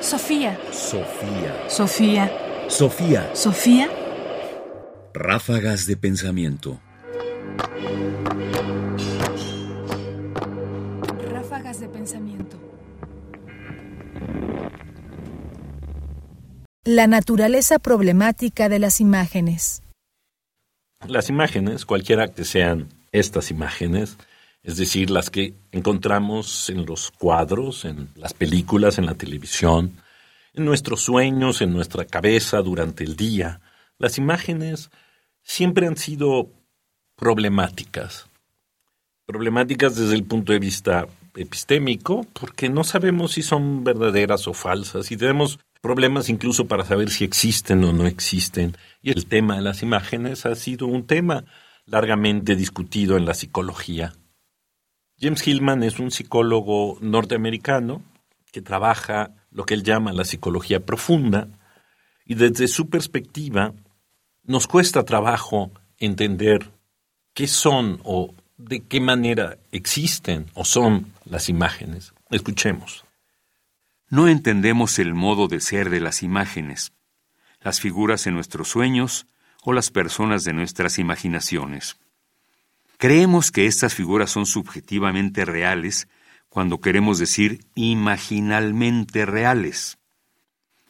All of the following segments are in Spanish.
Sofía. Sofía. Sofía. Sofía. Sofía. Ráfagas de pensamiento. Ráfagas de pensamiento. La naturaleza problemática de las imágenes. Las imágenes, cualquiera que sean estas imágenes, es decir, las que encontramos en los cuadros, en las películas, en la televisión, en nuestros sueños, en nuestra cabeza durante el día, las imágenes siempre han sido problemáticas. Problemáticas desde el punto de vista epistémico, porque no sabemos si son verdaderas o falsas y tenemos problemas incluso para saber si existen o no existen. Y el tema de las imágenes ha sido un tema largamente discutido en la psicología. James Hillman es un psicólogo norteamericano que trabaja lo que él llama la psicología profunda y desde su perspectiva nos cuesta trabajo entender qué son o de qué manera existen o son las imágenes. Escuchemos. No entendemos el modo de ser de las imágenes, las figuras en nuestros sueños o las personas de nuestras imaginaciones. Creemos que estas figuras son subjetivamente reales cuando queremos decir imaginalmente reales.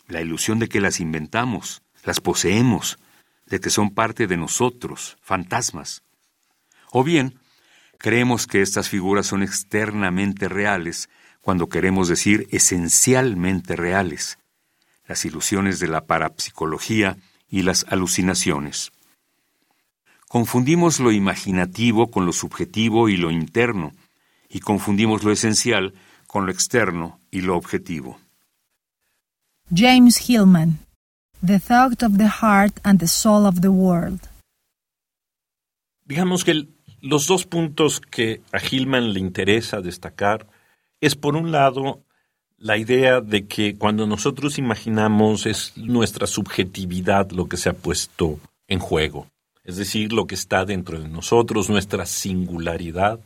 La ilusión de que las inventamos, las poseemos, de que son parte de nosotros, fantasmas. O bien, creemos que estas figuras son externamente reales cuando queremos decir esencialmente reales, las ilusiones de la parapsicología y las alucinaciones. Confundimos lo imaginativo con lo subjetivo y lo interno, y confundimos lo esencial con lo externo y lo objetivo. James Hillman. The Thought of the Heart and the Soul of the World. Digamos que el- los dos puntos que a Hillman le interesa destacar es, por un lado, la idea de que cuando nosotros imaginamos es nuestra subjetividad lo que se ha puesto en juego, es decir, lo que está dentro de nosotros, nuestra singularidad.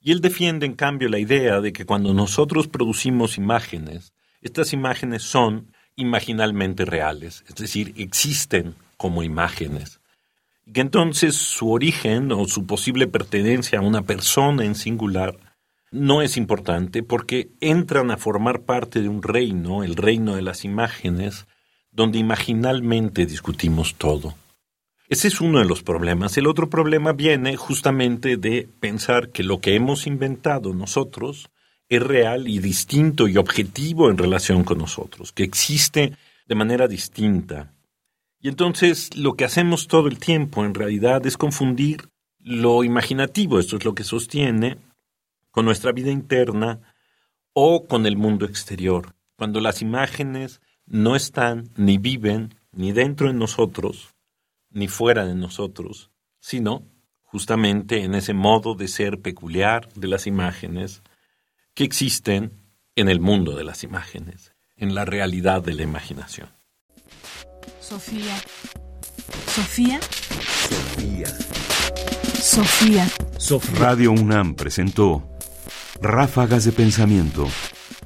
Y él defiende, en cambio, la idea de que cuando nosotros producimos imágenes, estas imágenes son imaginalmente reales, es decir, existen como imágenes. Y que entonces su origen o su posible pertenencia a una persona en singular no es importante porque entran a formar parte de un reino, el reino de las imágenes, donde imaginalmente discutimos todo. Ese es uno de los problemas. El otro problema viene justamente de pensar que lo que hemos inventado nosotros es real y distinto y objetivo en relación con nosotros, que existe de manera distinta. Y entonces lo que hacemos todo el tiempo en realidad es confundir lo imaginativo, esto es lo que sostiene, con nuestra vida interna o con el mundo exterior, cuando las imágenes no están ni viven ni dentro de nosotros, ni fuera de nosotros, sino justamente en ese modo de ser peculiar de las imágenes que existen en el mundo de las imágenes, en la realidad de la imaginación. Sofía. Sofía. Sofía. Sofía. Sofía. Radio UNAM presentó Ráfagas de Pensamiento.